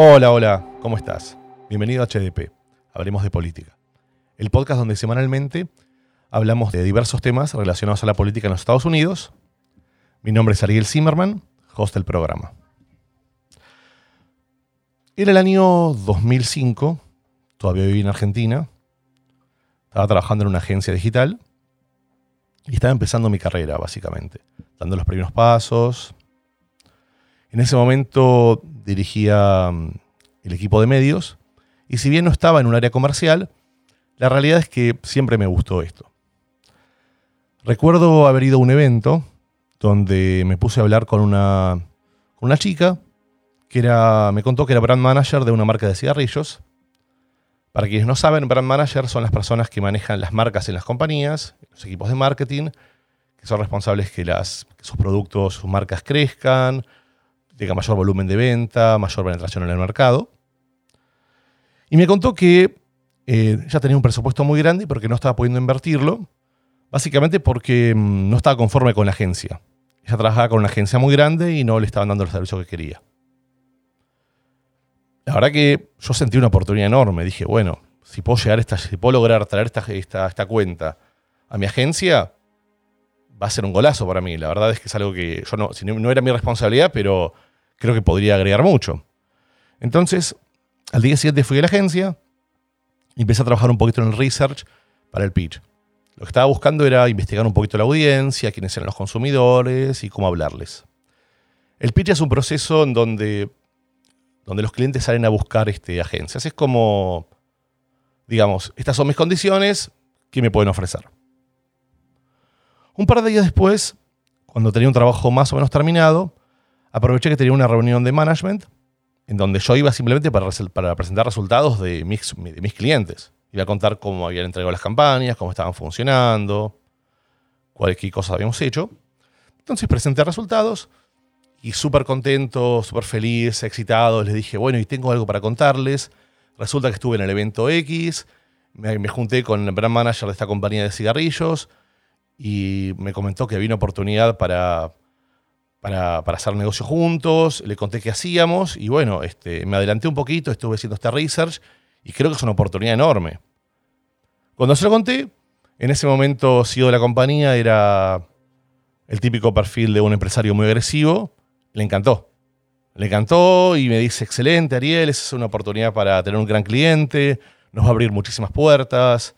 Hola, hola, ¿cómo estás? Bienvenido a HDP, Hablemos de Política, el podcast donde semanalmente hablamos de diversos temas relacionados a la política en los Estados Unidos. Mi nombre es Ariel Zimmerman, host del programa. Era el año 2005, todavía viví en Argentina, estaba trabajando en una agencia digital y estaba empezando mi carrera, básicamente, dando los primeros pasos. En ese momento dirigía mm, el equipo de medios y si bien no estaba en un área comercial, la realidad es que siempre me gustó esto. Recuerdo haber ido a un evento donde me puse a hablar con una, con una chica que era, me contó que era brand manager de una marca de cigarrillos para quienes no saben, brand manager son las personas que manejan las marcas en las compañías, los equipos de marketing, que son responsables que, las, sus productos, sus marcas crezcan, tengan mayor volumen de venta, mayor penetración en el mercado. Y me contó que eh, ya tenía un presupuesto muy grande porque no estaba pudiendo invertirlo, básicamente porque mm, no estaba conforme con la agencia. Ella trabajaba con una agencia muy grande y no le estaban dando el servicio que quería. La verdad que yo sentí una oportunidad enorme. Dije, bueno, si puedo llegar esta, si puedo lograr traer esta, esta cuenta a mi agencia, va a ser un golazo para mí. La verdad es que es algo que yo no, no era mi responsabilidad, pero creo que podría agregar mucho. Entonces, al día siguiente fui a la agencia y empecé a trabajar un poquito en el research para el pitch. Lo que estaba buscando era investigar un poquito la audiencia, quiénes eran los consumidores y cómo hablarles. El pitch es un proceso en donde donde los clientes salen a buscar este, agencias. Es como, digamos, estas son mis condiciones, ¿qué me pueden ofrecer? Un par de días después, cuando tenía un trabajo más o menos terminado, aproveché que tenía una reunión de management en donde yo iba simplemente para, presentar resultados de mis, clientes. Iba a contar cómo habían entregado las campañas, cómo estaban funcionando, cualquier cosa habíamos hecho. Entonces presenté resultados y súper contento, súper feliz, excitado, les dije, bueno, y tengo algo para contarles. Resulta que estuve en el evento X, me, junté con el brand manager de esta compañía de cigarrillos y me comentó que había una oportunidad para, para, hacer negocio juntos, le conté qué hacíamos y bueno, este, me adelanté un poquito, estuve haciendo este research y creo que es una oportunidad enorme. Cuando se lo conté, en ese momento CEO de la compañía era el típico perfil de un empresario muy agresivo le encantó. Le encantó y me dice, excelente Ariel, esa es una oportunidad para tener un gran cliente, nos va a abrir muchísimas puertas,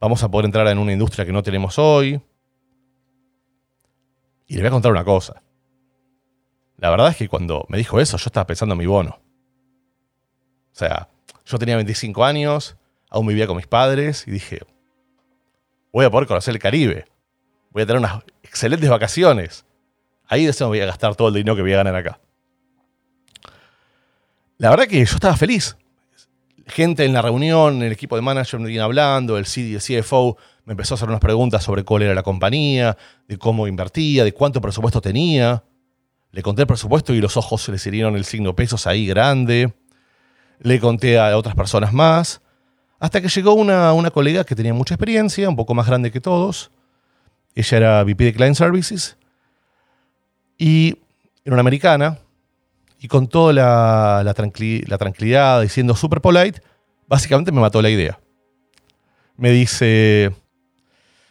vamos a poder entrar en una industria que no tenemos hoy. Y le voy a contar una cosa. La verdad es que cuando me dijo eso, yo estaba pensando en mi bono. O sea, yo tenía 25 años, aún vivía con mis padres y dije, voy a poder conocer el Caribe, voy a tener unas excelentes vacaciones. Ahí de eso voy a gastar todo el dinero que voy a ganar acá. La verdad que yo estaba feliz. Gente en la reunión, el equipo de manager me hablando, el CFO me empezó a hacer unas preguntas sobre cuál era la compañía, de cómo invertía, de cuánto presupuesto tenía. Le conté el presupuesto y los ojos se le salieron el signo pesos ahí grande. Le conté a otras personas más. Hasta que llegó una, una colega que tenía mucha experiencia, un poco más grande que todos. Ella era VP de Client Services y era una americana, y con toda la, tranquilidad, diciendo super polite, básicamente me mató la idea. Me dice,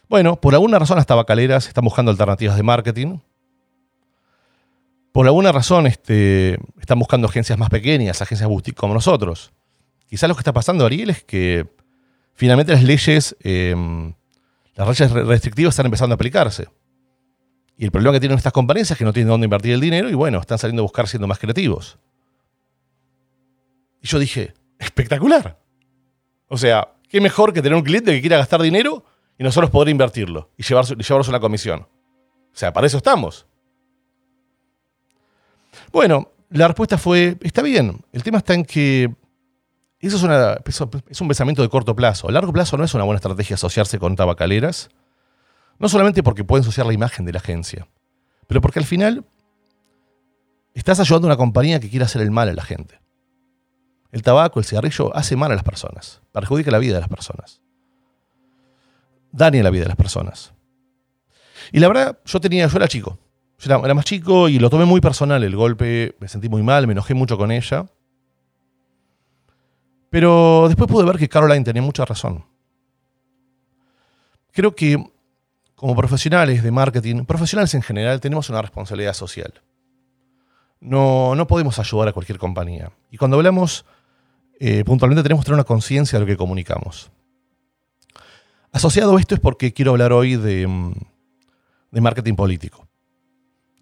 bueno, por alguna razón las tabacaleras están buscando alternativas de marketing. Por alguna razón este, están buscando agencias más pequeñas, agencias boutique como nosotros. Quizás lo que está pasando, Ariel, es que finalmente las leyes, em, las leyes restrictivas están empezando a aplicarse. Y el problema que tienen estas compañías es que no tienen dónde invertir el dinero y bueno, están saliendo a buscar siendo más creativos. Y yo dije, espectacular. O sea, qué mejor que tener un cliente que quiera gastar dinero y nosotros poder invertirlo y llevarse, llevarnos una comisión. O sea, para eso estamos. Bueno, la respuesta fue, está bien, el tema está en que eso es, un pensamiento de corto plazo. A largo plazo no es una buena estrategia asociarse con tabacaleras no solamente porque puede ensuciar la imagen de la agencia, pero porque al final estás ayudando a una compañía que quiere hacer el mal a la gente. El tabaco, el cigarrillo, hace mal a las personas, perjudica la vida de las personas. Daña la vida de las personas. Y la verdad, yo tenía, yo era chico. Era, más chico y lo tomé muy personal el golpe, me sentí muy mal, me enojé mucho con ella. Pero después pude ver que Caroline tenía mucha razón. Creo que como profesionales de marketing, profesionales en general, tenemos una responsabilidad social. No, no podemos ayudar a cualquier compañía. Y cuando hablamos eh, puntualmente tenemos que tener una conciencia de lo que comunicamos. Asociado a esto es porque quiero hablar hoy de, mm, de marketing político.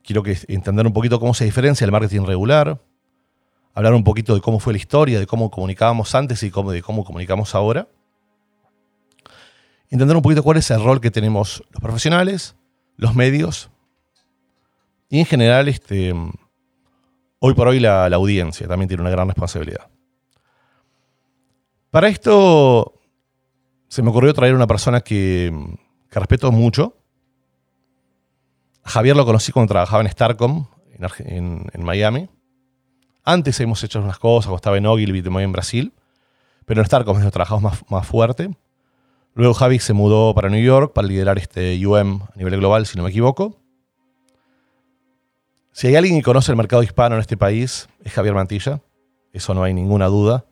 Quiero que entender un poquito cómo se diferencia el marketing regular, hablar un poquito de cómo fue la historia, de cómo comunicábamos antes y cómo, de cómo comunicamos ahora. Entender un poquito cuál es el rol que tenemos los profesionales, los medios y en general este, hoy por hoy la audiencia también tiene una gran responsabilidad. Para esto se me ocurrió traer una persona que, respeto mucho. Javier lo conocí cuando trabajaba en Starcom, en, Miami. Antes hemos hecho unas cosas, cuando estaba en Ogilvy, en Brasil. Pero en Starcom donde trabajamos más, fuerte. Luego Javi se mudó para New York para liderar este UM a nivel global, si no me equivoco. Si hay alguien que conoce el mercado hispano en este país, es Javier Mantilla. Eso no hay ninguna duda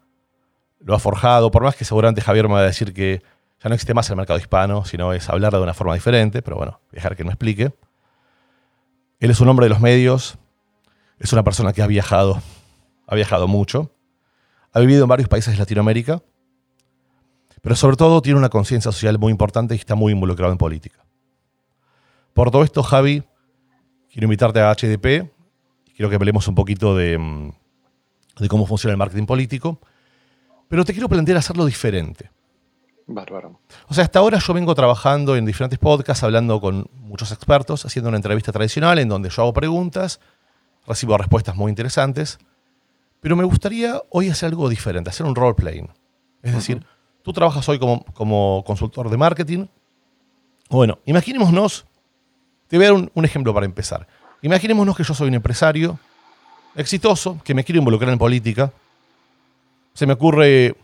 lo ha forjado, por más que seguramente Javier me va a decir que ya no existe más el mercado hispano, sino es hablar de una forma diferente, pero bueno, dejar que me explique. Él es un hombre de los medios, es una persona que ha viajado, ha viajado mucho, ha vivido en varios países de Latinoamérica, pero sobre todo tiene una conciencia social muy importante y está muy involucrado en política. Por todo esto, Javi, quiero invitarte a HDP, quiero que hablemos un poquito de, mm, de cómo funciona el marketing político pero te quiero plantear hacerlo diferente. Bárbaro. O sea, hasta ahora yo vengo trabajando en diferentes podcasts, hablando con muchos expertos, haciendo una entrevista tradicional en donde yo hago preguntas, recibo respuestas muy interesantes, pero me gustaría hoy hacer algo diferente, hacer un role playing. Es decir, tú trabajas hoy como, como, consultor de marketing. Bueno, imaginémonos, te voy a dar un, un ejemplo para empezar. Imaginémonos que yo soy un empresario exitoso, que me quiero involucrar en política, se me ocurre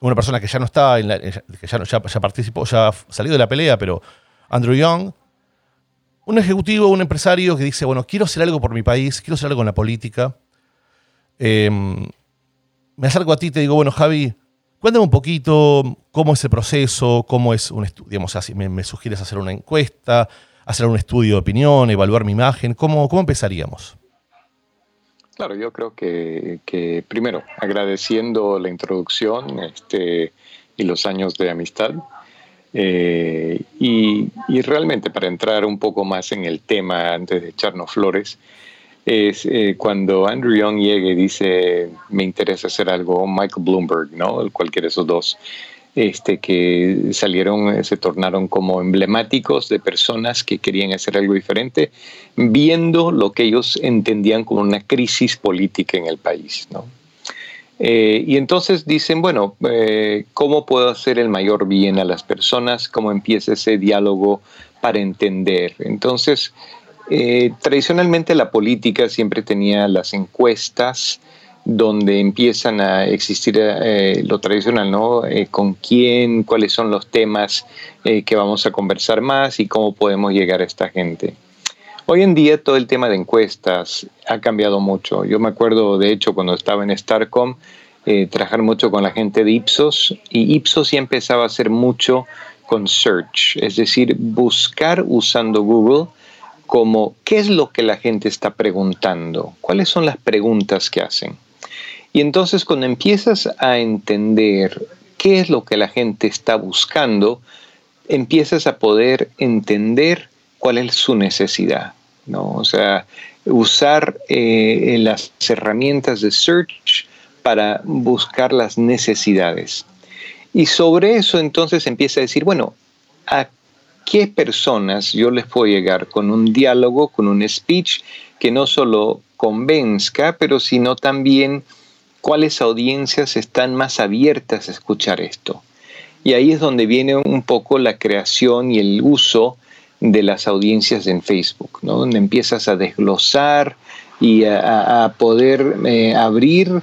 una persona que ya no está, en que ya, participó, ya ha salido de la pelea, pero Andrew Young, un ejecutivo, un empresario que dice, bueno, quiero hacer algo por mi país, quiero hacer algo en la política. Em, me acerco a ti y te digo, bueno, Javi, cuéntame un poquito cómo es el proceso, cómo es un estudio, digamos, me, me, sugieres hacer una encuesta, hacer un estudio de opinión, evaluar mi imagen, ¿cómo, cómo empezaríamos? Claro, yo creo que, primero, agradeciendo la introducción este, y los años de amistad, eh, y, realmente para entrar un poco más en el tema antes de echarnos flores, es eh, cuando Andrew Young llega y dice, me interesa hacer algo, Michael Bloomberg, ¿no? Cualquiera de esos dos, este, que salieron, eh, se tornaron como emblemáticos de personas que querían hacer algo diferente, viendo lo que ellos entendían como una crisis política en el país. Eh, y entonces dicen, bueno, eh, ¿cómo puedo hacer el mayor bien a las personas? ¿Cómo empieza ese diálogo para entender? Entonces, tradicionalmente la política siempre tenía las encuestas, donde empiezan a existir eh, lo tradicional, ¿no? Eh, con quién, cuáles son los temas eh, que vamos a conversar más y cómo podemos llegar a esta gente. Hoy en día todo el tema de encuestas ha cambiado mucho. Yo me acuerdo, de hecho, cuando estaba en Starcom, trabajar mucho con la gente de Ipsos y Ipsos ya empezaba a hacer mucho con search, es decir, buscar usando Google como qué es lo que la gente está preguntando, cuáles son las preguntas que hacen. Y entonces cuando empiezas a entender qué es lo que la gente está buscando, empiezas a poder entender cuál es su necesidad. ¿no? O sea, usar eh, las herramientas de search para buscar las necesidades. Y sobre eso entonces empieza a decir, bueno, ¿a qué personas yo les puedo llegar con un diálogo, con un speech que no solo convenzca, pero sino también cuáles audiencias están más abiertas a escuchar esto. Y ahí es donde viene un poco la creación y el uso de las audiencias en Facebook, ¿no? donde empiezas a desglosar y a, poder eh, abrir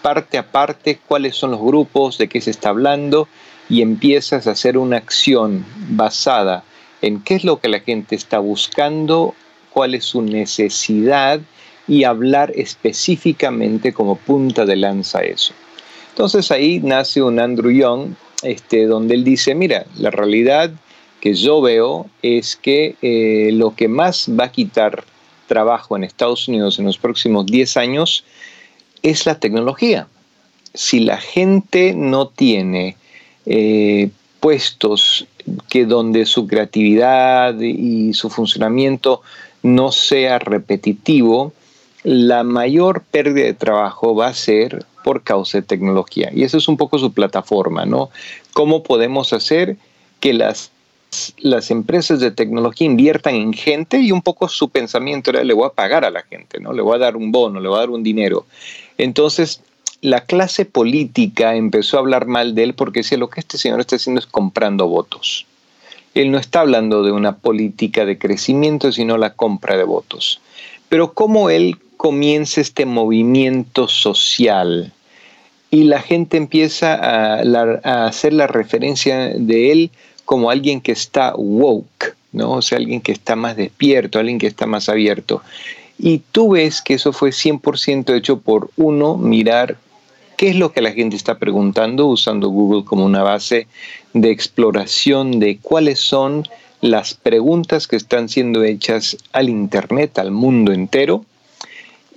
parte a parte cuáles son los grupos, de qué se está hablando, y empiezas a hacer una acción basada en qué es lo que la gente está buscando, cuál es su necesidad y hablar específicamente como punta de lanza eso. Entonces ahí nace un Andrew Young, este, donde él dice, mira, la realidad que yo veo es que eh, lo que más va a quitar trabajo en Estados Unidos en los próximos 10 años es la tecnología. Si la gente no tiene eh, puestos que donde su creatividad y su funcionamiento no sea repetitivo, la mayor pérdida de trabajo va a ser por causa de tecnología. Y eso es un poco su plataforma, ¿no? ¿Cómo podemos hacer que las, las empresas de tecnología inviertan en gente y un poco su pensamiento era, le voy a pagar a la gente, ¿no? Le voy a dar un bono, le voy a dar un dinero. Entonces, la clase política empezó a hablar mal de él porque decía, lo que este señor está haciendo es comprando votos. Él no está hablando de una política de crecimiento, sino la compra de votos. Pero cómo él comienza este movimiento social y la gente empieza a, hacer la referencia de él como alguien que está woke, ¿no? O sea, alguien que está más despierto, alguien que está más abierto. Y tú ves que eso fue 100% hecho por uno, mirar qué es lo que la gente está preguntando usando Google como una base de exploración de cuáles son las preguntas que están siendo hechas al Internet, al mundo entero.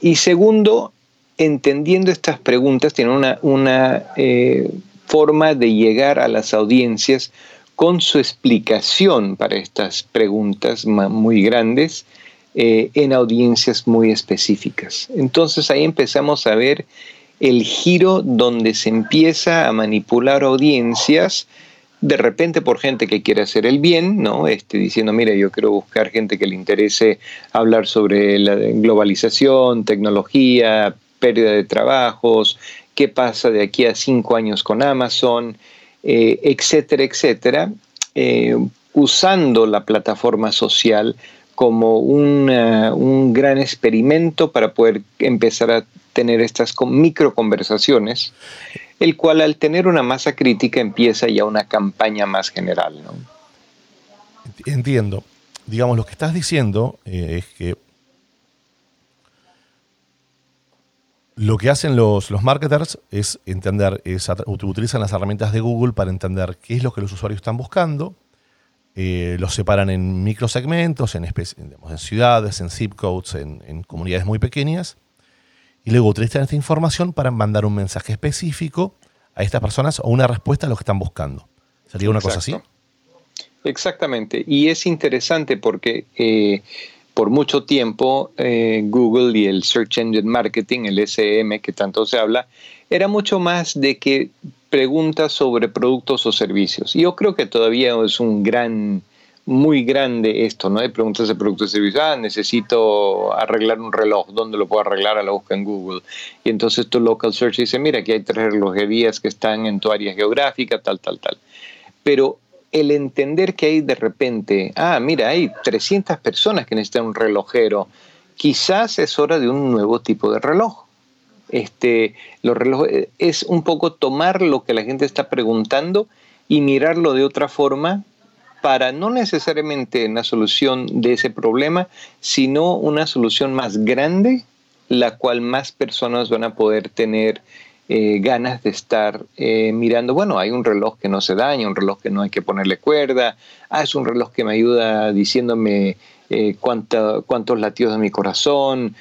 Y segundo, entendiendo estas preguntas, tiene una, una eh, forma de llegar a las audiencias con su explicación para estas preguntas muy grandes eh, en audiencias muy específicas. Entonces ahí empezamos a ver el giro donde se empieza a manipular audiencias de repente por gente que quiere hacer el bien, ¿no? Este, diciendo, mira, yo quiero buscar gente que le interese hablar sobre la globalización, tecnología, pérdida de trabajos, qué pasa de aquí a cinco años con Amazon, eh, etcétera, etcétera, eh, usando la plataforma social como un gran experimento para poder empezar a tener estas micro conversaciones, el cual al tener una masa crítica empieza ya una campaña más general. Entiendo. Digamos, lo que estás diciendo eh, es que lo que hacen los, los marketers es entender, es, utilizan las herramientas de Google para entender qué es lo que los usuarios están buscando, eh, los separan en microsegmentos, en, en ciudades, en zip codes, en, en comunidades muy pequeñas, y luego utilizan esta información para mandar un mensaje específico a estas personas o una respuesta a lo que están buscando. ¿Sería una cosa así? Exactamente. Y es interesante porque eh, por mucho tiempo eh, Google y el Search Engine Marketing, el SM que tanto se habla, era mucho más de que preguntas sobre productos o servicios. Yo creo que todavía es un gran muy grande esto, ¿no? Hay preguntas de productos y servicios. Ah, necesito arreglar un reloj. ¿Dónde lo puedo arreglar? A la busca en Google. Y entonces tu local search dice, mira, aquí hay tres relojerías que están en tu área geográfica, tal, tal, tal. Pero el entender que hay de repente, ah, mira, hay 300 personas que necesitan un relojero, quizás es hora de un nuevo tipo de reloj. Este, los relojes, es un poco tomar lo que la gente está preguntando y mirarlo de otra forma para no necesariamente una solución de ese problema, sino una solución más grande, la cual más personas van a poder tener eh, ganas de estar eh, mirando, bueno, hay un reloj que no se daña, un reloj que no hay que ponerle cuerda, ah, es un reloj que me ayuda diciéndome eh, cuántos latidos de mi corazón,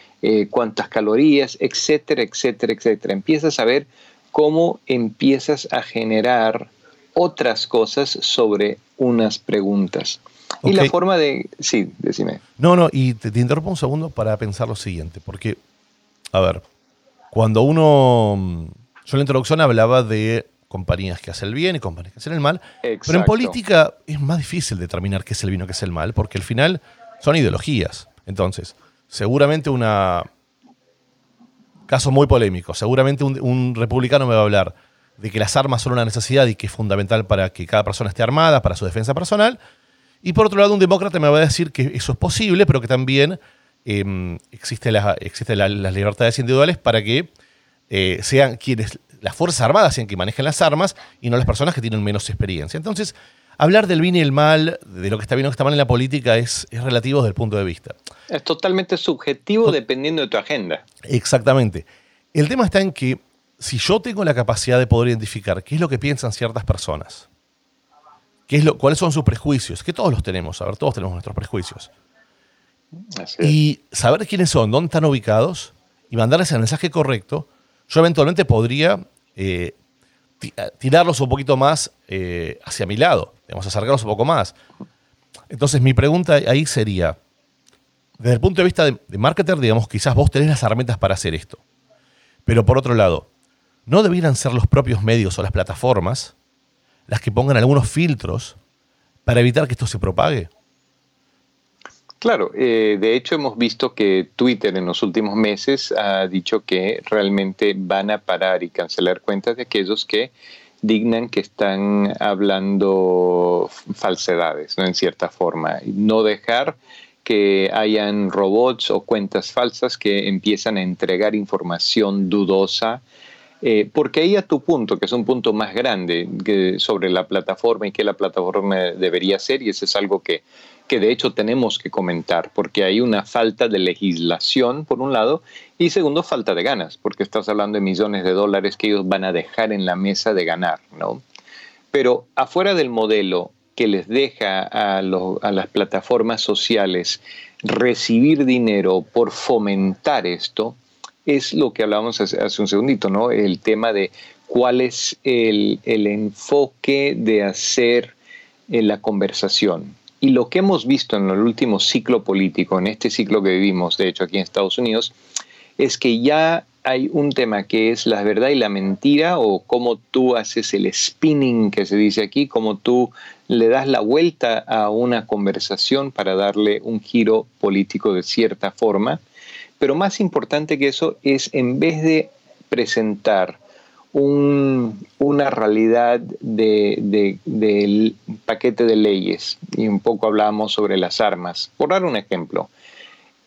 cuántas calorías, etcétera, etcétera, etcétera. Empiezas a ver cómo empiezas a generar otras cosas sobre unas preguntas. Y la forma de... Sí, decime. No, no, y te, interrumpo un segundo para pensar lo siguiente, porque, a ver, cuando uno... Yo en la introducción hablaba de compañías que hacen el bien y compañías que hacen el mal, pero en política es más difícil determinar qué es el bien o qué es el mal, porque al final son ideologías. Entonces, seguramente una... Caso muy polémico, seguramente un, un republicano me va a hablar de que las armas son una necesidad y que es fundamental para que cada persona esté armada, para su defensa personal. Y por otro lado, un demócrata me va a decir que eso es posible, pero que también eh, existen las libertades individuales para que eh, sean quienes, las Fuerzas Armadas sean quienes manejen las armas y no las personas que tienen menos experiencia. Entonces, hablar del bien y el mal, de lo que está bien o que está mal en la política, es, es relativo desde el punto de vista. Es totalmente subjetivo dependiendo de tu agenda. Exactamente. El tema está en que si yo tengo la capacidad de poder identificar qué es lo que piensan ciertas personas, qué es lo, cuáles son sus prejuicios, que todos los tenemos, a ver, todos tenemos nuestros prejuicios. Y saber quiénes son, dónde están ubicados y mandarles el mensaje correcto, yo eventualmente podría eh, tirarlos un poquito más eh, hacia mi lado, digamos, acercarlos un poco más. Entonces mi pregunta ahí sería, desde el punto de vista de, de marketer, digamos, quizás vos tenés las herramientas para hacer esto. Pero por otro lado, ¿no debieran ser los propios medios o las plataformas las que pongan algunos filtros para evitar que esto se propague? Claro, eh, de hecho hemos visto que Twitter en los últimos meses ha dicho que realmente van a parar y cancelar cuentas de aquellos que dignan que están hablando falsedades, ¿no? En cierta forma. No dejar que hayan robots o cuentas falsas que empiezan a entregar información dudosa eh, porque ahí a tu punto, que es un punto más grande sobre la plataforma y qué la plataforma debería ser, y eso es algo que, que de hecho tenemos que comentar, porque hay una falta de legislación, por un lado, y segundo, falta de ganas, porque estás hablando de millones de dólares que ellos van a dejar en la mesa de ganar, ¿no? Pero afuera del modelo que les deja a, a las plataformas sociales recibir dinero por fomentar esto, es lo que hablábamos hace, un segundito, ¿no? El tema de cuál es el, enfoque de hacer eh, la conversación. Y lo que hemos visto en el último ciclo político, en este ciclo que vivimos, de hecho, aquí en Estados Unidos, es que ya hay un tema que es la verdad y la mentira, o cómo tú haces el spinning que se dice aquí, cómo tú le das la vuelta a una conversación para darle un giro político de cierta forma. Pero más importante que eso es en vez de presentar una realidad del paquete de leyes, y un poco hablamos sobre las armas, por dar un ejemplo,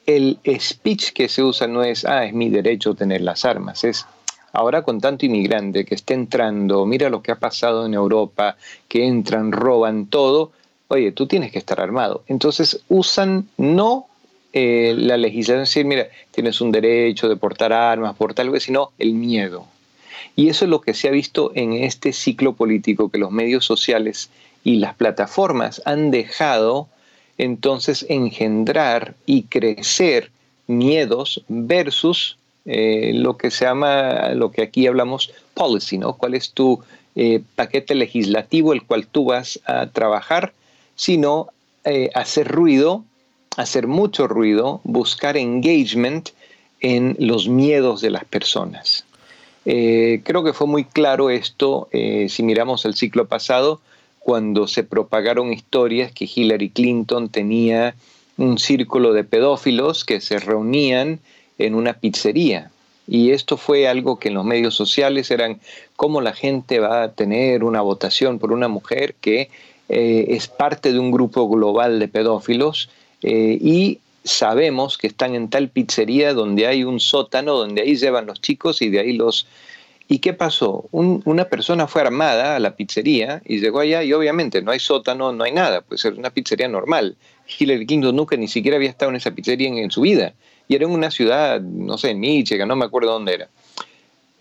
el speech que se usa no es, ah, es mi derecho tener las armas, es, ahora con tanto inmigrante que está entrando, mira lo que ha pasado en Europa, que entran, roban todo, oye, tú tienes que estar armado. Entonces usan no eh, la legislación decir, mira, tienes un derecho de portar armas, portar algo, sino el miedo. Y eso es lo que se ha visto en este ciclo político, que los medios sociales y las plataformas han dejado entonces engendrar y crecer miedos versus eh, lo que se llama, lo que aquí hablamos policy, ¿no? ¿Cuál es tu eh, paquete legislativo el cual tú vas a trabajar? Sino hacer ruido hacer mucho ruido, buscar engagement en los miedos de las personas. Eh, creo que fue muy claro esto eh, si miramos el ciclo pasado, cuando se propagaron historias que Hillary Clinton tenía un círculo de pedófilos que se reunían en una pizzería. Y esto fue algo que en los medios sociales eran cómo la gente va a tener una votación por una mujer que eh, es parte de un grupo global de pedófilos eh, y sabemos que están en tal pizzería donde hay un sótano, donde ahí llevan los chicos y de ahí los... ¿Y qué pasó? una persona fue armada a la pizzería y llegó allá y obviamente no hay sótano, no hay nada, puede ser una pizzería normal. Hillary Clinton nunca ni siquiera había estado en esa pizzería en, su vida. Y era en una ciudad, no sé, en Michigan, no me acuerdo dónde era.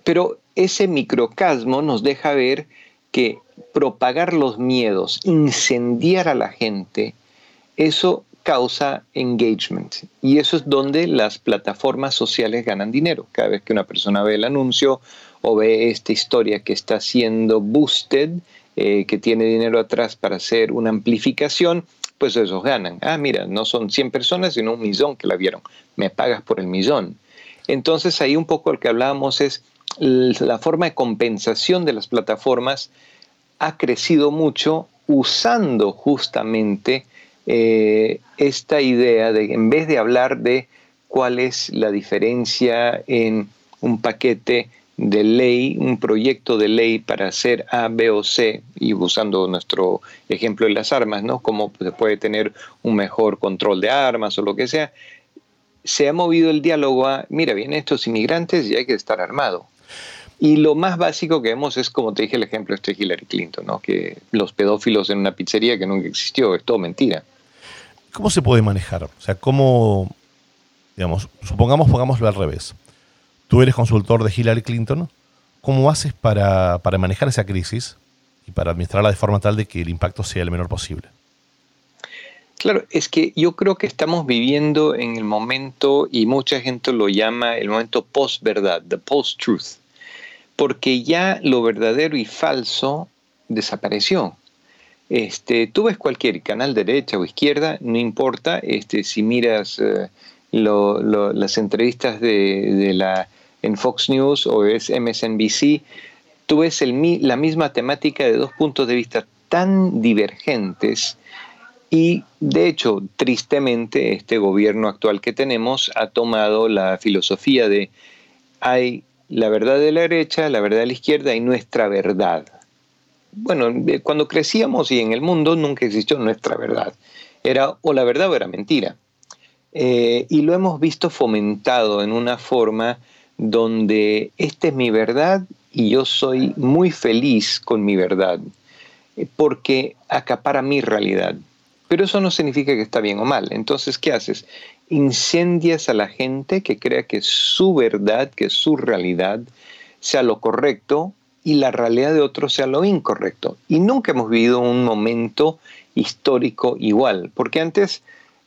Pero ese microcasmo nos deja ver que propagar los miedos, incendiar a la gente, eso causa engagement. Y eso es donde las plataformas sociales ganan dinero. Cada vez que una persona ve el anuncio o ve esta historia que está siendo boosted, eh, que tiene dinero atrás para hacer una amplificación, pues esos ganan. Ah, mira, no son 100 personas, sino un millón que la vieron. Me pagas por el millón. Entonces ahí un poco lo que hablábamos es la forma de compensación de las plataformas ha crecido mucho usando justamente eh, esta idea de, en vez de hablar de cuál es la diferencia en un paquete de ley, un proyecto de ley para hacer A, B o C, y usando nuestro ejemplo de las armas, ¿no? Cómo se puede tener un mejor control de armas o lo que sea, se ha movido el diálogo a, mira, vienen estos inmigrantes y hay que estar armado. Y lo más básico que vemos es, como te dije, el ejemplo este de Hillary Clinton, ¿no? que los pedófilos en una pizzería que nunca existió, es todo mentira. ¿Cómo se puede manejar? O sea, ¿cómo, digamos, supongamos, pongámoslo al revés. Tú eres consultor de Hillary Clinton, ¿cómo haces para, para manejar esa crisis y para administrarla de forma tal de que el impacto sea el menor posible? Claro, es que yo creo que estamos viviendo en el momento, y mucha gente lo llama el momento post-verdad, the post-truth, porque ya lo verdadero y falso desapareció. Este, tú ves cualquier canal derecha o izquierda, no importa, este, si miras eh, las entrevistas de, en Fox News o es MSNBC, tú ves la misma temática de dos puntos de vista tan divergentes y de hecho, tristemente, este gobierno actual que tenemos ha tomado la filosofía de hay la verdad de la derecha, la verdad de la izquierda y nuestra verdad. Bueno, eh, cuando crecíamos y en el mundo nunca existió nuestra verdad. Era o la verdad o era mentira. Eh, y lo hemos visto fomentado en una forma donde esta es mi verdad y yo soy muy feliz con mi verdad, eh, porque acapara mi realidad. Pero eso no significa que está bien o mal. Entonces, ¿qué haces? Incendias a la gente que crea que su verdad, que su realidad sea lo correcto y la realidad de otros sea lo incorrecto. Y nunca hemos vivido un momento histórico igual. Porque antes,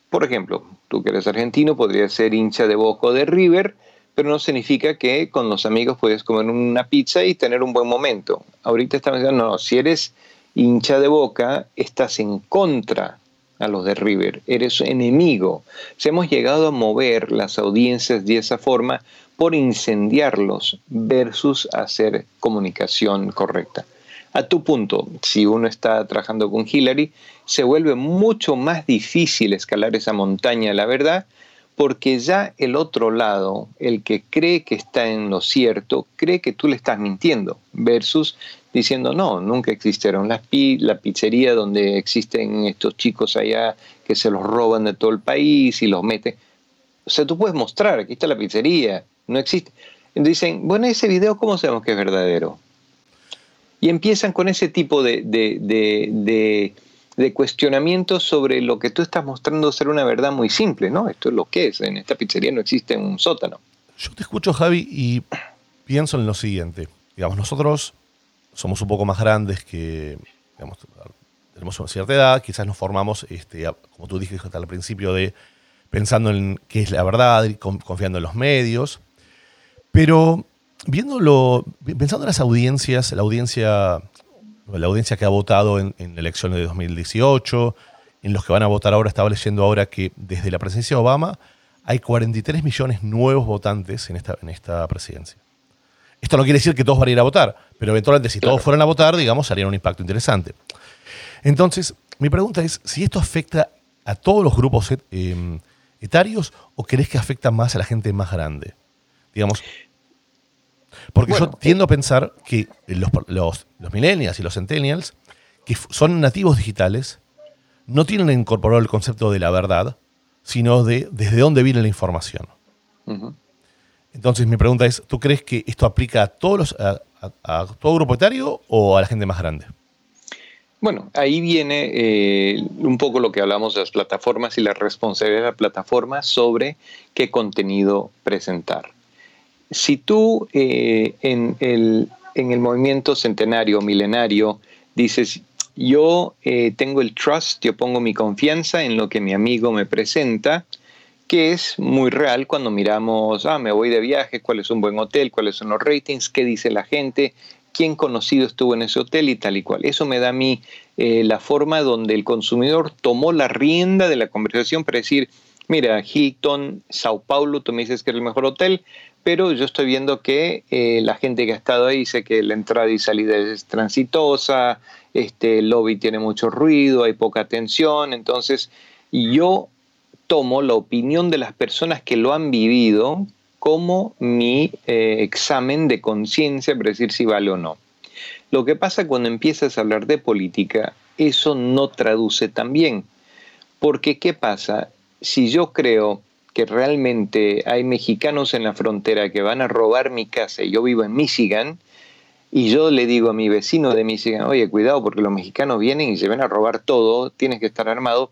por ejemplo, tú que eres argentino, podrías ser hincha de Boca de River, pero no significa que con los amigos puedes comer una pizza y tener un buen momento. Ahorita estamos diciendo, no, si eres hincha de Boca, estás en contra a los de River, eres enemigo. Se hemos llegado a mover las audiencias de esa forma por incendiarlos versus hacer comunicación correcta. A tu punto, si uno está trabajando con Hillary, se vuelve mucho más difícil escalar esa montaña, la verdad, porque ya el otro lado, el que cree que está en lo cierto, cree que tú le estás mintiendo, versus diciendo, no, nunca existieron las pi la pizzería donde existen estos chicos allá que se los roban de todo el país y los meten. O sea, tú puedes mostrar, aquí está la pizzería, no existe. Dicen, bueno, ese video, ¿cómo sabemos que es verdadero? Y empiezan con ese tipo de, de, de, cuestionamientos sobre lo que tú estás mostrando ser una verdad muy simple, ¿no? Esto es lo que es, en esta pizzería no existe un sótano. Yo te escucho, Javi, y pienso en lo siguiente. Digamos, nosotros somos un poco más grandes que, tenemos una cierta edad, quizás nos formamos, este, como tú dijiste hasta al principio, de pensando en qué es la verdad, confiando en los medios, pero viéndolo, pensando en las audiencias, la audiencia, la audiencia que ha votado en, en la elección de 2018, en los que van a votar ahora, estaba leyendo ahora que desde la presidencia de Obama hay 43 millones nuevos votantes en esta, en esta presidencia. Esto no quiere decir que todos van a ir a votar, pero eventualmente si todos fueran a votar, digamos, harían un impacto interesante. Entonces, mi pregunta es si esto afecta a todos los grupos em, etarios o crees que afecta más a la gente más grande. Digamos, porque yo tiendo a pensar que los, los, millennials y los centennials, que son nativos digitales, no tienen incorporado el concepto de la verdad, sino de desde dónde viene la información. Entonces mi pregunta es, ¿tú crees que esto aplica a todos los, a, todo grupo etario o a la gente más grande? Bueno, ahí viene eh, un poco lo que hablamos de las plataformas y la responsabilidad de la plataforma sobre qué contenido presentar. Si tú eh, en, el, en, el, movimiento centenario, milenario, dices, yo eh, tengo el trust, yo pongo mi confianza en lo que mi amigo me presenta, que es muy real cuando miramos, ah, me voy de viaje, cuál es un buen hotel, cuáles son los ratings, qué dice la gente, quién conocido estuvo en ese hotel y tal y cual. Eso me da a mí eh, la forma donde el consumidor tomó la rienda de la conversación para decir, mira, Hilton, Sao Paulo, tú me dices que es el mejor hotel, pero yo estoy viendo que eh, la gente que ha estado ahí dice que la entrada y salida es transitosa, este, el lobby tiene mucho ruido, hay poca atención, entonces yo tomo la opinión de las personas que lo han vivido como mi eh, examen de conciencia para decir si vale o no. Lo que pasa cuando empiezas a hablar de política, eso no traduce tan bien. Porque ¿qué pasa? Si yo creo que realmente hay mexicanos en la frontera que van a robar mi casa y yo vivo en Michigan, y yo le digo a mi vecino de Michigan, oye, cuidado porque los mexicanos vienen y se ven a robar todo, tienes que estar armado,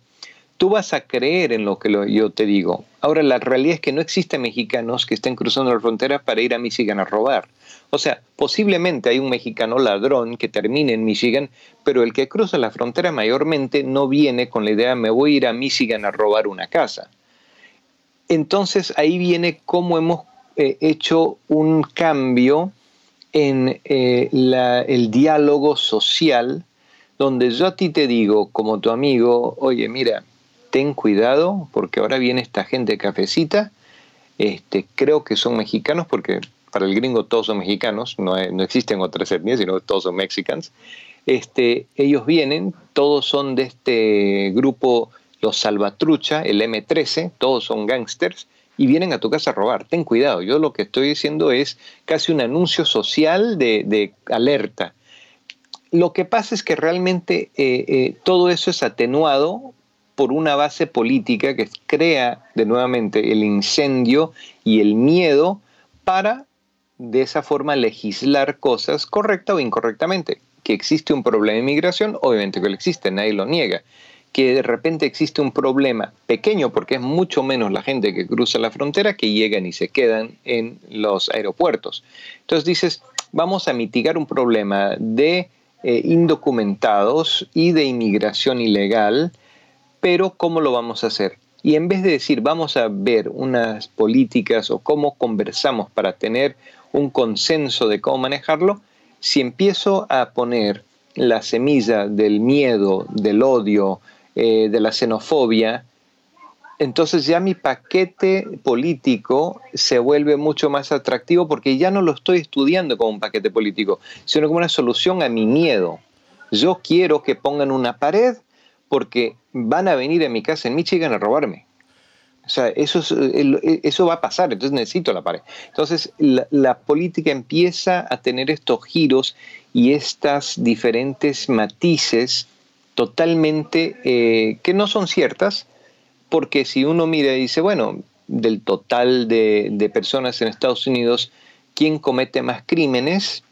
tú vas a creer en lo que yo te digo. Ahora, la realidad es que no existen mexicanos que estén cruzando la frontera para ir a Michigan a robar. O sea, posiblemente hay un mexicano ladrón que termine en Michigan, pero el que cruza la frontera mayormente no viene con la idea me voy a ir a Michigan a robar una casa. Entonces ahí viene cómo hemos eh, hecho un cambio en eh, el diálogo social, donde yo a ti te digo, como tu amigo, oye, mira, ten cuidado porque ahora viene esta gente cafecita, este, creo que son mexicanos porque para el gringo todos son mexicanos, no, existen otras etnias, sino todos son mexicanos. Este, ellos vienen, todos son de este grupo, los Salvatrucha, el M13, todos son gangsters, y vienen a tu casa a robar. Ten cuidado, yo lo que estoy diciendo es casi un anuncio social de, alerta. Lo que pasa es que realmente eh, eh, todo eso es atenuado por una base política que crea de nuevamente el incendio y el miedo para de esa forma legislar cosas correcta o incorrectamente. Que existe un problema de inmigración, obviamente que lo existe, nadie lo niega. Que de repente existe un problema pequeño, porque es mucho menos la gente que cruza la frontera que llegan y se quedan en los aeropuertos. Entonces dices, vamos a mitigar un problema de eh, indocumentados y de inmigración ilegal pero ¿cómo lo vamos a hacer? Y en vez de decir vamos a ver unas políticas o cómo conversamos para tener un consenso de cómo manejarlo, si empiezo a poner la semilla del miedo, del odio, eh, de la xenofobia, entonces ya mi paquete político se vuelve mucho más atractivo porque ya no lo estoy estudiando como un paquete político, sino como una solución a mi miedo. Yo quiero que pongan una pared porque van a venir a mi casa en Michigan a robarme. O sea, eso, eso va a pasar, entonces necesito la pared. Entonces, la, política empieza a tener estos giros y estas diferentes matices totalmente eh, que no son ciertas, porque si uno mira y dice, bueno, del total de, de personas en Estados Unidos, ¿quién comete más crímenes?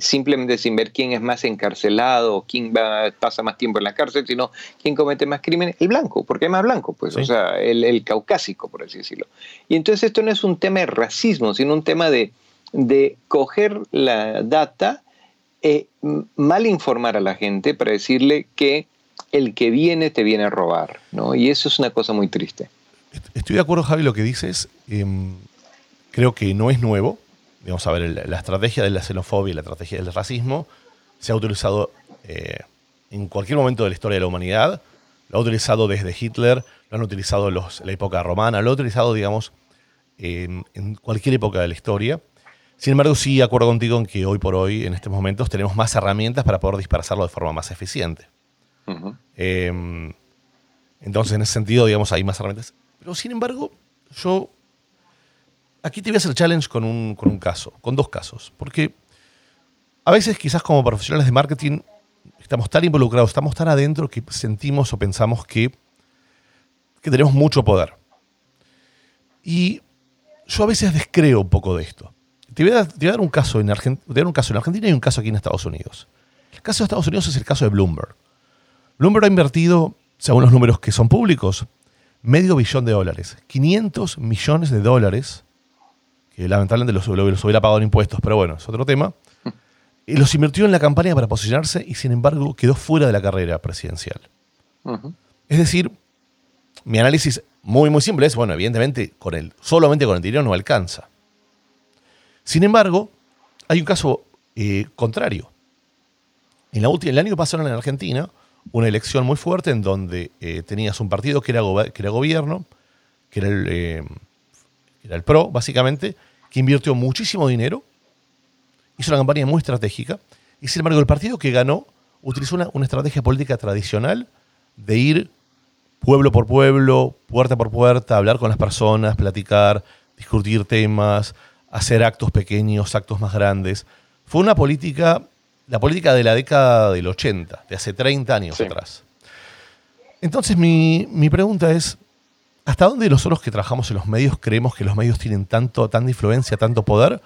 Simplemente sin ver quién es más encarcelado quién va, pasa más tiempo en la cárcel, sino quién comete más crímenes, el blanco, porque es más blanco, pues, o sea, el, caucásico, por así decirlo. Y entonces esto no es un tema de racismo, sino un tema de, de coger la data, e mal informar a la gente para decirle que el que viene te viene a robar, ¿no? Y eso es una cosa muy triste. Estoy de acuerdo, Javi, lo que dices. Em, creo que no es nuevo Vamos a ver, la estrategia de la xenofobia y la estrategia del racismo se ha utilizado eh, en cualquier momento de la historia de la humanidad. Lo ha utilizado desde Hitler, lo han utilizado la época romana, lo ha utilizado, digamos, en, cualquier época de la historia. Sin embargo, sí acuerdo contigo en que hoy por hoy, en estos momentos, tenemos más herramientas para poder dispersarlo de forma más eficiente. Em, entonces, en ese sentido, digamos, hay más herramientas. Pero, sin embargo, yo aquí te voy a hacer challenge con un, con un caso, con dos casos. Porque a veces quizás como profesionales de marketing estamos tan involucrados, estamos tan adentro que sentimos o pensamos que, que tenemos mucho poder. Y yo a veces descreo un poco de esto. Te voy a, dar un caso en Argentina, un caso en Argentina y un caso aquí en Estados Unidos. El caso de Estados Unidos es el caso de Bloomberg. Bloomberg ha invertido, según los números que son públicos, medio billón de dólares, 500 millones de dólares que lamentablemente los, los, hubiera pagado en impuestos, pero bueno, es otro tema. Y los invirtió en la campaña para posicionarse y sin embargo quedó fuera de la carrera presidencial. Es decir, mi análisis muy muy simple es, bueno, evidentemente con el, solamente con el dinero no alcanza. Sin embargo, hay un caso eh, contrario. En la el año pasado en Argentina, una elección muy fuerte en donde eh, tenías un partido que era, que era gobierno, que era el, eh, que era el PRO, básicamente, que invirtió muchísimo dinero, hizo una campaña muy estratégica, y sin embargo el partido que ganó utilizó una, estrategia política tradicional de ir pueblo por pueblo, puerta por puerta, hablar con las personas, platicar, discutir temas, hacer actos pequeños, actos más grandes. Fue una política, la política de la década del 80, de hace 30 años atrás. Entonces mi, mi, pregunta es, ¿Hasta dónde nosotros que trabajamos en los medios creemos que los medios tienen tanto, tanta influencia, tanto poder?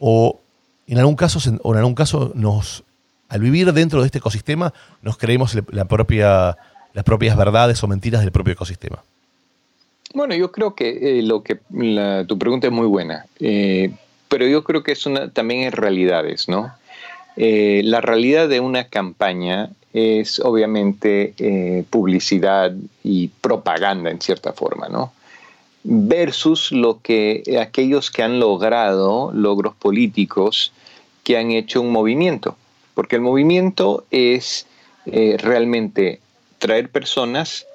¿O en algún caso, o en algún caso nos, al vivir dentro de este ecosistema, nos creemos la propia, las propias verdades o mentiras del propio ecosistema. Bueno, yo creo que, eh, lo que tu pregunta es muy buena, eh, pero yo creo que es una, también es realidades, ¿no? Eh, la realidad de una campaña es obviamente publicidad y propaganda en cierta forma, ¿no? Versus lo que aquellos que han logrado logros políticos que han hecho un movimiento, porque el movimiento es realmente traer personas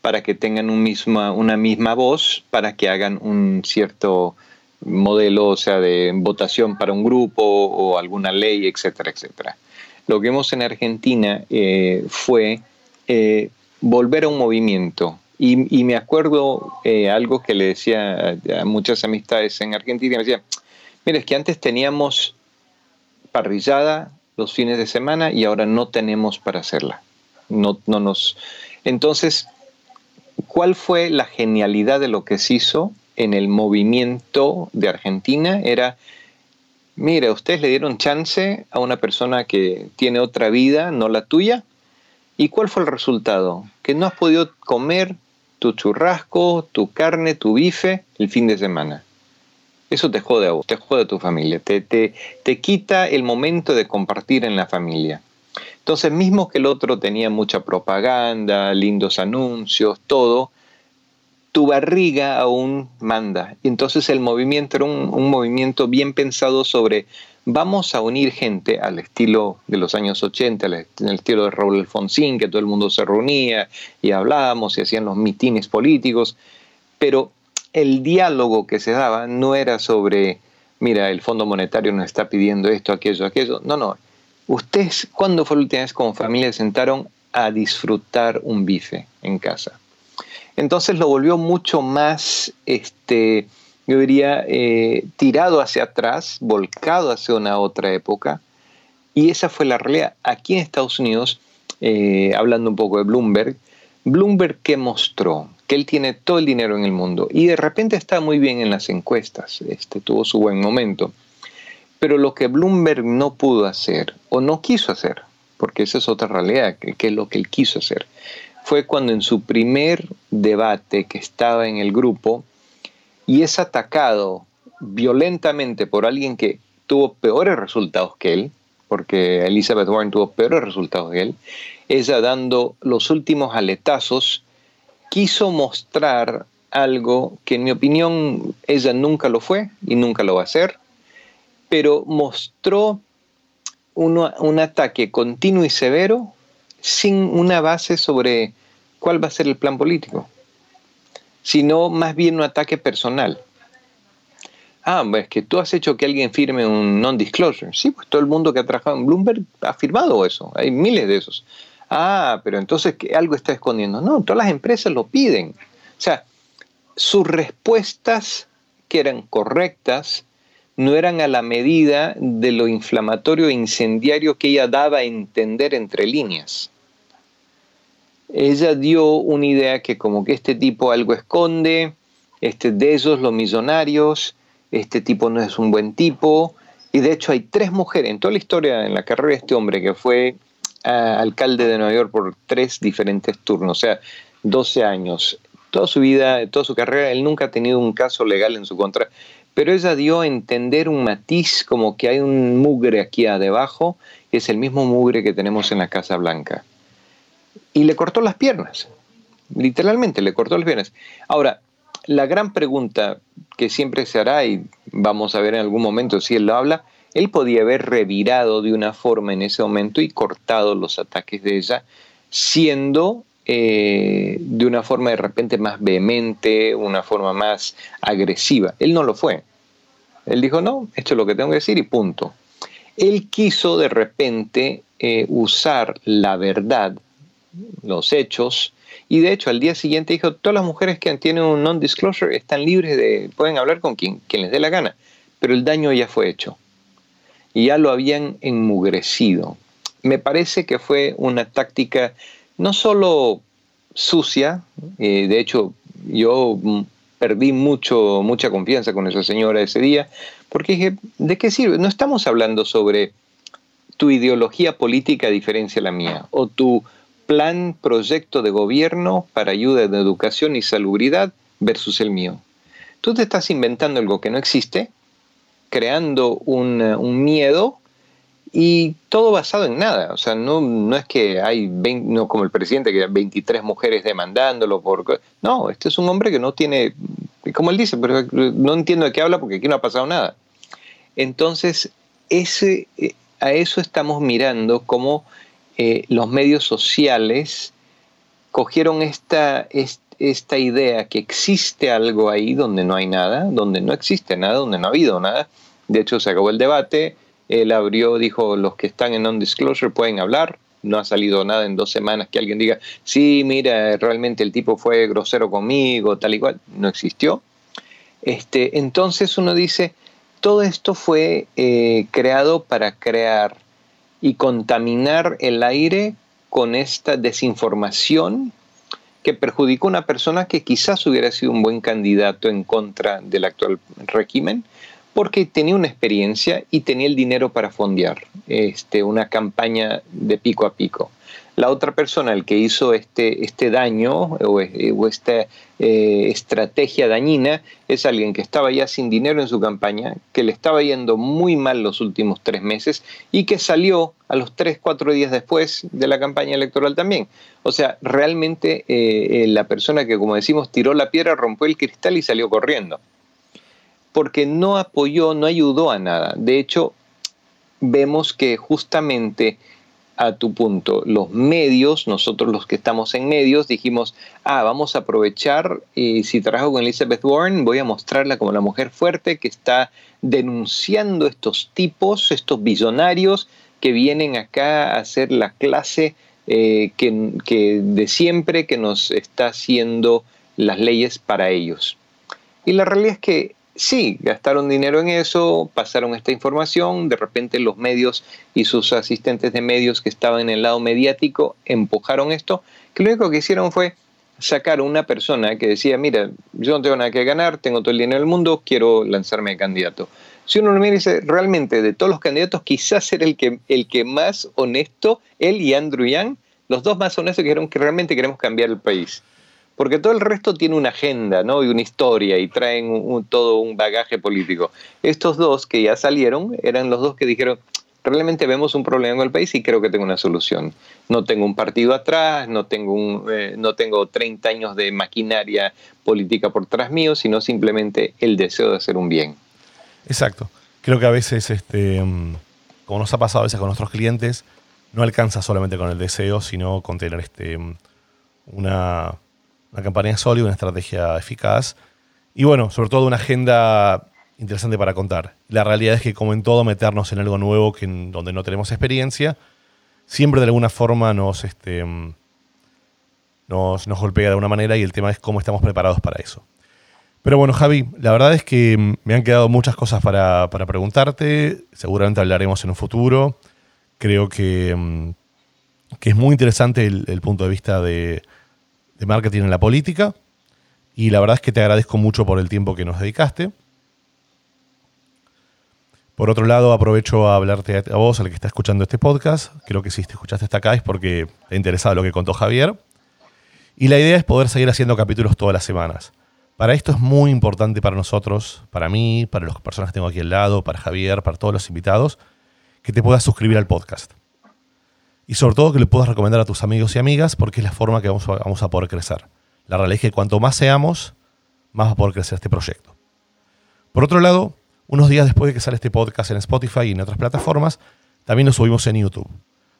para que tengan una misma voz, para que hagan un cierto modelo, o sea, de votación para un grupo o alguna ley, etcétera, etcétera. Lo que vimos en Argentina eh, fue eh, volver a un movimiento. Y, me acuerdo eh, algo que le decía a, muchas amistades en Argentina, me decía, mira, es que antes teníamos parrillada los fines de semana y ahora no tenemos para hacerla. No, no nos... Entonces, ¿Cuál fue la genialidad de lo que se hizo en el movimiento de Argentina? Era, mire, ustedes le dieron chance a una persona que tiene otra vida, no la tuya. ¿Y cuál fue el resultado? Que no has podido comer tu churrasco, tu carne, tu bife el fin de semana. Eso te jode a vos, te jode a tu familia, te, te, te quita el momento de compartir en la familia. Entonces, mismo que el otro tenía mucha propaganda, lindos anuncios, todo, tu barriga aún manda. Y entonces el movimiento era un, movimiento bien pensado sobre vamos a unir gente al estilo de los años 80, al estilo de Raúl Alfonsín, que todo el mundo se reunía y hablábamos y hacían los mitines políticos, pero el diálogo que se daba no era sobre, mira, el Fondo Monetario nos está pidiendo esto, aquello, aquello, no, no, ¿Ustedes cuándo fue la última vez como familia sentaron a disfrutar un bife en casa? Entonces lo volvió mucho más, este, yo diría, eh, tirado hacia atrás, volcado hacia una otra época. Y esa fue la realidad. Aquí en Estados Unidos, eh, hablando un poco de Bloomberg, Bloomberg que mostró que él tiene todo el dinero en el mundo y de repente está muy bien en las encuestas, este, tuvo su buen momento. Pero lo que Bloomberg no pudo hacer o no quiso hacer, porque esa es otra realidad, que, es lo que él quiso hacer, fue cuando en su primer debate que estaba en el grupo y es atacado violentamente por alguien que tuvo peores resultados que él, porque Elizabeth Warren tuvo peores resultados que él, ella dando los últimos aletazos, quiso mostrar algo que en mi opinión ella nunca lo fue y nunca lo va a hacer, pero mostró un ataque continuo y severo sin una base sobre cuál va a ser el plan político, sino más bien un ataque personal. Ah, es que tú has hecho que alguien firme un non-disclosure. Sí, pues todo el mundo que ha trabajado en Bloomberg ha firmado eso. Hay miles de esos. Ah, pero entonces que algo está escondiendo. No, todas las empresas lo piden. O sea, sus respuestas que eran correctas no eran a la medida de lo inflamatorio e incendiario que ella daba a entender entre líneas. Ella dio una idea que como que este tipo algo esconde, este, de ellos los millonarios, este tipo no es un buen tipo, y de hecho hay tres mujeres en toda la historia, en la carrera de este hombre, que fue ah, alcalde de Nueva York por tres diferentes turnos, o sea, 12 años. Toda su vida, toda su carrera, él nunca ha tenido un caso legal en su contra pero ella dio a entender un matiz como que hay un mugre aquí abajo, es el mismo mugre que tenemos en la Casa Blanca. Y le cortó las piernas, literalmente le cortó las piernas. Ahora, la gran pregunta que siempre se hará, y vamos a ver en algún momento si él lo habla, él podía haber revirado de una forma en ese momento y cortado los ataques de ella, siendo eh, de una forma de repente más vehemente, una forma más agresiva. Él no lo fue. Él dijo, no, esto es lo que tengo que decir y punto. Él quiso de repente eh, usar la verdad, los hechos, y de hecho al día siguiente dijo, todas las mujeres que tienen un non-disclosure están libres de, pueden hablar con quien, quien les dé la gana, pero el daño ya fue hecho. Y ya lo habían enmugrecido. Me parece que fue una táctica no solo sucia, eh, de hecho yo mm, perdí mucho, mucha confianza con esa señora ese día, porque dije, ¿de qué sirve? No estamos hablando sobre tu ideología política a diferencia la mía, o tu plan, proyecto de gobierno para ayuda en educación y salubridad versus el mío. Tú te estás inventando algo que no existe, creando un miedo y todo basado en nada. O sea, no, no es que hay, no como el presidente, que hay 23 mujeres demandándolo por... No, este es un hombre que no tiene, como él dice, pero no entiendo de qué habla porque aquí no ha pasado nada. Entonces, ese, eh, a eso estamos mirando como eh, los medios sociales cogieron esta, esta idea que existe algo ahí donde no hay nada, donde no existe nada, donde no ha habido nada. De hecho, se acabó el debate él abrió, dijo, los que están en non-disclosure pueden hablar. No ha salido nada en dos semanas que alguien diga, sí, mira, realmente el tipo fue grosero conmigo, tal y cual. No existió. Este, entonces uno dice, todo esto fue eh, creado para crear y contaminar el aire con esta desinformación que perjudicó a una persona que quizás hubiera sido un buen candidato en contra del actual régimen, porque tenía una experiencia y tenía el dinero para fondear este, una campaña de pico a pico. La otra persona, el que hizo este, este daño o, esta eh, estrategia dañina, es alguien que estaba ya sin dinero en su campaña, que le estaba yendo muy mal los últimos tres meses y que salió a los tres, cuatro días después de la campaña electoral también. O sea, realmente eh, la persona que, como decimos, tiró la piedra, rompió el cristal y salió corriendo porque no apoyó, no ayudó a nada. De hecho, vemos que justamente a tu punto, los medios, nosotros los que estamos en medios, dijimos, ah, vamos a aprovechar y si trabajo con Elizabeth Warren, voy a mostrarla como la mujer fuerte que está denunciando estos tipos, estos billonarios que vienen acá a hacer la clase eh, que de siempre que nos está haciendo las leyes para ellos. Y la realidad es que sí, gastaron dinero en eso, pasaron esta información, de repente los medios y sus asistentes de medios que estaban en el lado mediático empujaron esto, que lo único que hicieron fue sacar una persona que decía, mira, yo no tengo nada que ganar, tengo todo el dinero del mundo, quiero lanzarme de candidato. Si uno lo mira dice, realmente de todos los candidatos, quizás era el que, el que más honesto, él y Andrew Yang, los dos más honestos dijeron que realmente queremos cambiar el país porque todo el resto tiene una agenda ¿no? y una historia y traen todo un bagaje político. Estos dos que ya salieron eran los dos que dijeron, realmente vemos un problema en el país y creo que tengo una solución. No tengo un partido atrás, no tengo, eh, no tengo 30 años de maquinaria política por tras mío, sino simplemente el deseo de hacer un bien. Exacto. Creo que a veces, este, mm, como nos ha pasado a veces con nuestros clientes, no alcanza solamente con el deseo, sino con tener este, mm, una una campaña sólida, una estrategia eficaz y bueno, sobre todo una agenda interesante para contar. La realidad es que como en todo meternos en algo nuevo que donde no tenemos experiencia, siempre de alguna forma nos, este, nos, nos golpea de alguna manera y el tema es cómo estamos preparados para eso. Pero bueno, Javi, la verdad es que me han quedado muchas cosas para, preguntarte. Seguramente hablaremos en un futuro. Creo que, mm, que es muy interesante el punto de vista de, de marketing en la política. Y la verdad es que te agradezco mucho por el tiempo que nos dedicaste. Por otro lado, aprovecho a hablarte a vos, al que está escuchando este podcast. Creo que si te escuchaste hasta acá es porque te interesado lo que contó Javier. Y la idea es poder seguir haciendo capítulos todas las semanas. Para esto es muy importante para nosotros, para mí, para las personas que tengo aquí al lado, para Javier, para todos los invitados, que te puedas suscribir al podcast. Y sobre todo que le puedas recomendar a tus amigos y amigas porque es la forma que vamos a, vamos a poder crecer. La realidad es que cuanto más seamos, más va a poder crecer este proyecto. Por otro lado, unos días después de que sale este podcast en Spotify y en otras plataformas, también nos subimos en YouTube.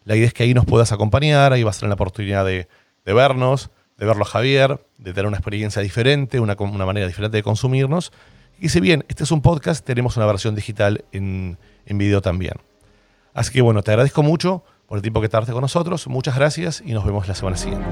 La idea es que ahí nos puedas acompañar, ahí vas a tener la oportunidad de, vernos, de verlo a Javier, de tener una experiencia diferente, una, una, manera diferente de consumirnos. Y si bien este es un podcast, tenemos una versión digital en, en video también. Así que bueno, te agradezco mucho por el tiempo que tardaste con nosotros. Muchas gracias y nos vemos la semana siguiente.